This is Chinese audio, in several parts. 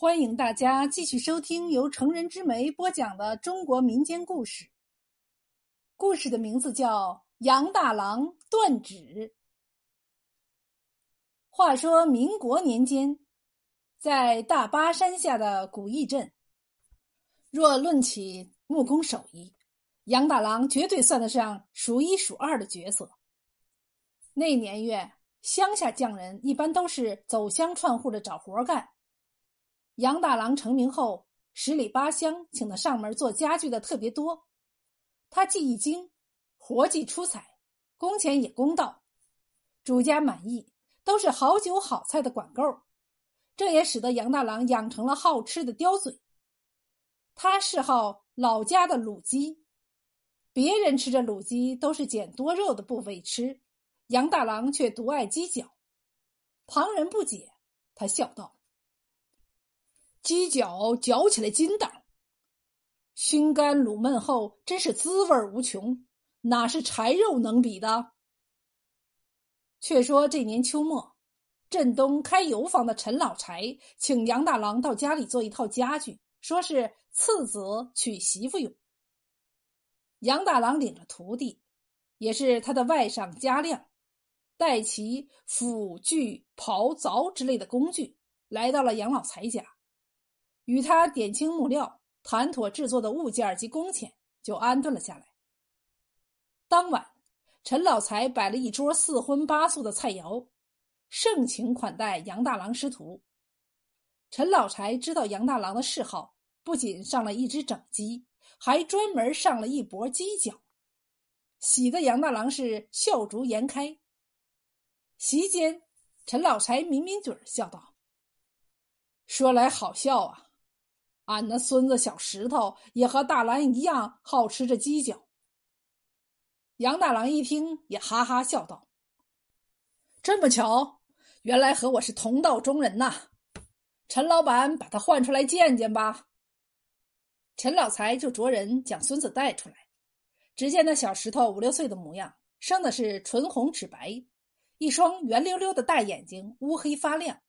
欢迎大家继续收听由成人之美播讲的中国民间故事。故事的名字叫《杨大郎断指》。话说民国年间，在大巴山下的古义镇，若论起木工手艺，杨大郎绝对算得上数一数二的角色。那年月，乡下匠人一般都是走乡串户的找活干。杨大郎成名后，十里八乡请他上门做家具的特别多。他技艺精，活计出彩，工钱也公道，主家满意，都是好酒好菜的管够。这也使得杨大郎养成了好吃的刁嘴。他嗜好老家的卤鸡，别人吃着卤鸡都是捡多肉的部位吃，杨大郎却独爱鸡脚。旁人不解，他笑道。鸡脚嚼起来筋道，熏干卤焖后，真是滋味无穷，哪是柴肉能比的？却说这年秋末，镇东开油坊的陈老柴请杨大郎到家里做一套家具，说是次子娶媳妇用。杨大郎领着徒弟，也是他的外甥家亮，带齐斧锯刨凿之类的工具，来到了杨老财家。与他点清木料，谈妥制作的物件及工钱，就安顿了下来。当晚，陈老财摆了一桌四荤八素的菜肴，盛情款待杨大郎师徒。陈老财知道杨大郎的嗜好，不仅上了一只整鸡，还专门上了一钵鸡脚，喜得杨大郎是笑逐颜开。席间，陈老财抿抿嘴笑道：“说来好笑啊。”俺那孙子小石头也和大郎一样好吃这鸡脚。杨大郎一听也哈哈笑道：“这么巧，原来和我是同道中人呐！陈老板把他唤出来见见吧。”陈老财就着人将孙子带出来，只见那小石头五六岁的模样，生的是唇红齿白，一双圆溜溜的大眼睛乌黑发亮，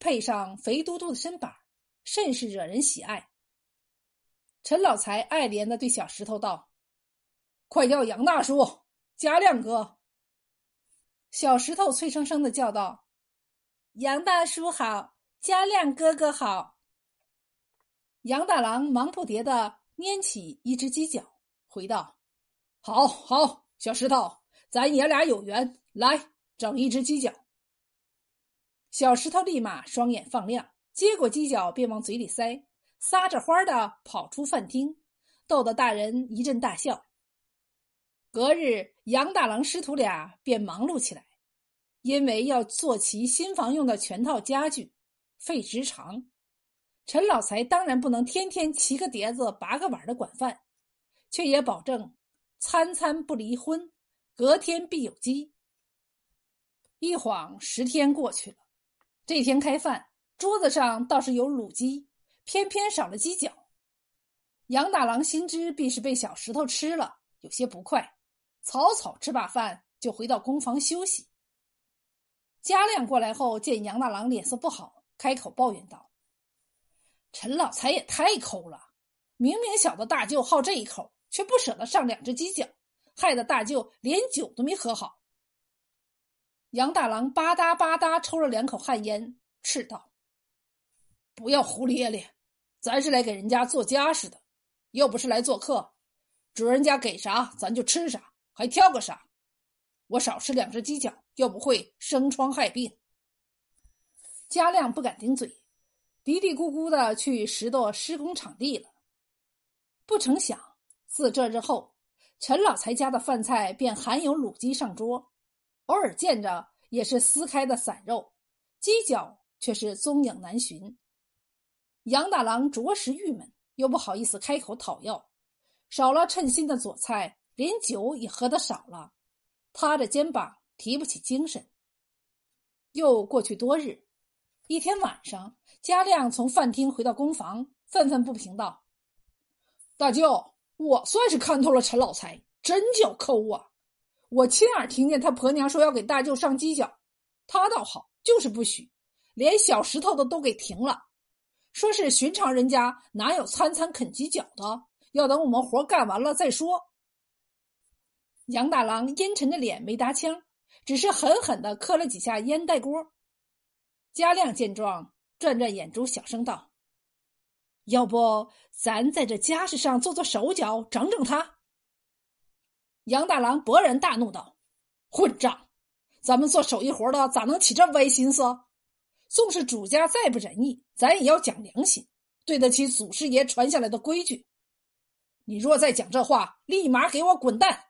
配上肥嘟嘟的身板。甚是惹人喜爱。陈老财爱怜的对小石头道：“快叫杨大叔、家亮哥。”小石头脆生生的叫道：“杨大叔好，家亮哥哥好。”杨大郎忙不迭的拈起一只鸡脚，回道：“好好，小石头，咱爷俩有缘，来整一只鸡脚。”小石头立马双眼放亮。接过鸡脚，便往嘴里塞，撒着欢的跑出饭厅，逗得大人一阵大笑。隔日，杨大郎师徒俩便忙碌起来，因为要做齐新房用的全套家具，费时长。陈老财当然不能天天骑个碟子、拔个碗的管饭，却也保证餐餐不离荤，隔天必有鸡。一晃十天过去了，这天开饭。桌子上倒是有卤鸡，偏偏少了鸡脚。杨大郎心知必是被小石头吃了，有些不快，草草吃罢饭就回到工房休息。家亮过来后见杨大郎脸色不好，开口抱怨道：“陈老财也太抠了，明明晓得大舅好这一口，却不舍得上两只鸡脚，害得大舅连酒都没喝好。”杨大郎吧嗒吧嗒抽了两口旱烟，斥道。不要胡咧咧，咱是来给人家做家事的，又不是来做客。主人家给啥，咱就吃啥，还挑个啥？我少吃两只鸡脚，又不会生疮害病。家亮不敢顶嘴，嘀嘀咕咕的去拾掇施工场地了。不成想，自这日后，陈老财家的饭菜便含有卤鸡上桌，偶尔见着也是撕开的散肉，鸡脚却是踪影难寻。杨大郎着实郁闷，又不好意思开口讨要，少了称心的佐菜，连酒也喝得少了，塌着肩膀提不起精神。又过去多日，一天晚上，家亮从饭厅回到工房，愤愤不平道：“大舅，我算是看透了陈老财，真叫抠啊！我亲耳听见他婆娘说要给大舅上犄角，他倒好，就是不许，连小石头的都给停了。”说是寻常人家哪有餐餐啃鸡脚的，要等我们活干完了再说。杨大郎阴沉着脸没搭腔，只是狠狠的磕了几下烟袋锅。嘉亮见状，转转眼珠，小声道：“要不咱在这家事上做做手脚，整整他。”杨大郎勃然大怒道：“混账！咱们做手艺活的咋能起这歪心思？纵是主家再不仁义，咱也要讲良心，对得起祖师爷传下来的规矩。你若再讲这话，立马给我滚蛋！”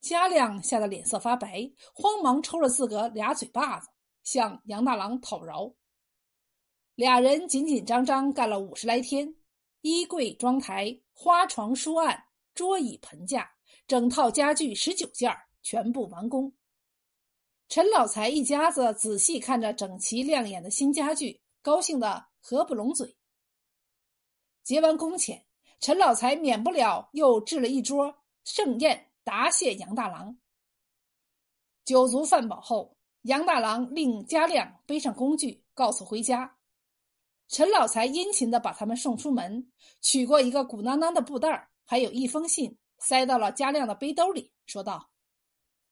嘉亮吓得脸色发白，慌忙抽了自个俩嘴巴子。向杨大郎讨饶，俩人紧紧张张干了五十来天，衣柜、妆台、花床、书案、桌椅、盆架，整套家具十九件全部完工。陈老财一家子仔细看着整齐亮眼的新家具，高兴得合不拢嘴。结完工钱，陈老财免不了又置了一桌盛宴答谢杨大郎。酒足饭饱后。杨大郎令嘉亮背上工具，告诉回家。陈老财殷勤的把他们送出门，取过一个鼓囊囊的布袋还有一封信，塞到了嘉亮的背兜里，说道：“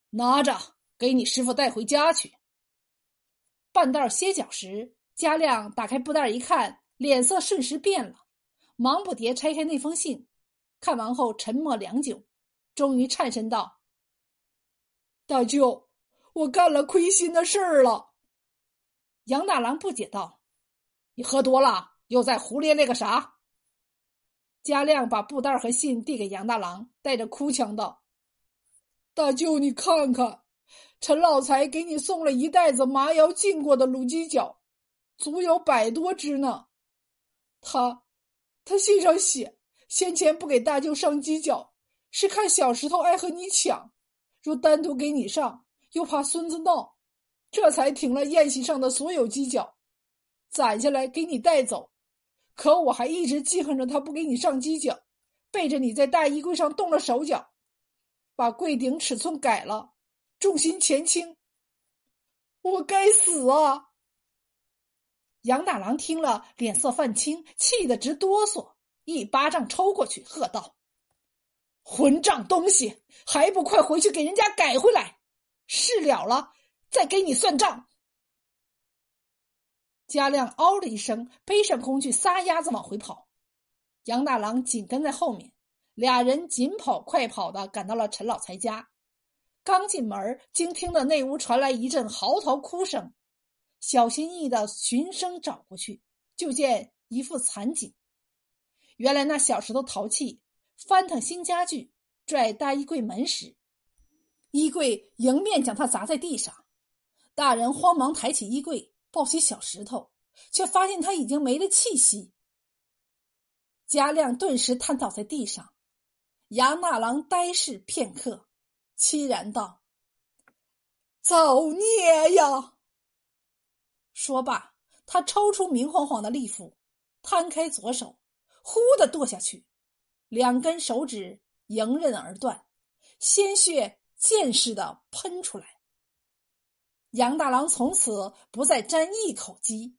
拿着，给你师傅带回家去。”半道歇脚时，嘉亮打开布袋一看，脸色瞬时变了，忙不迭拆开那封信，看完后沉默良久，终于颤声道：“大舅。”我干了亏心的事儿了，杨大郎不解道：“你喝多了，又在胡咧咧个啥？”嘉亮把布袋和信递给杨大郎，带着哭腔道：“大舅，你看看，陈老财给你送了一袋子麻窑浸过的卤鸡脚，足有百多只呢。他，他信上写，先前不给大舅上鸡脚，是看小石头爱和你抢，若单独给你上。”又怕孙子闹，这才停了宴席上的所有鸡脚，攒下来给你带走。可我还一直记恨着他不给你上鸡脚，背着你在大衣柜上动了手脚，把柜顶尺寸改了，重心前倾。我该死啊！杨大郎听了，脸色泛青，气得直哆嗦，一巴掌抽过去，喝道：“混账东西，还不快回去给人家改回来！”事了了，再给你算账。嘉亮嗷了一声，背上工具，撒丫子往回跑。杨大郎紧跟在后面，俩人紧跑快跑的赶到了陈老财家。刚进门，竟听得内屋传来一阵嚎啕哭声。小心翼翼的循声找过去，就见一副惨景。原来那小石头淘气，翻腾新家具，拽大衣柜门时。衣柜迎面将他砸在地上，大人慌忙抬起衣柜，抱起小石头，却发现他已经没了气息。嘉亮顿时瘫倒在地上，杨大郎呆视片刻，凄然道：“造孽呀！”说罢，他抽出明晃晃的利斧，摊开左手，呼的剁下去，两根手指迎刃而断，鲜血。箭似的喷出来。杨大郎从此不再沾一口鸡。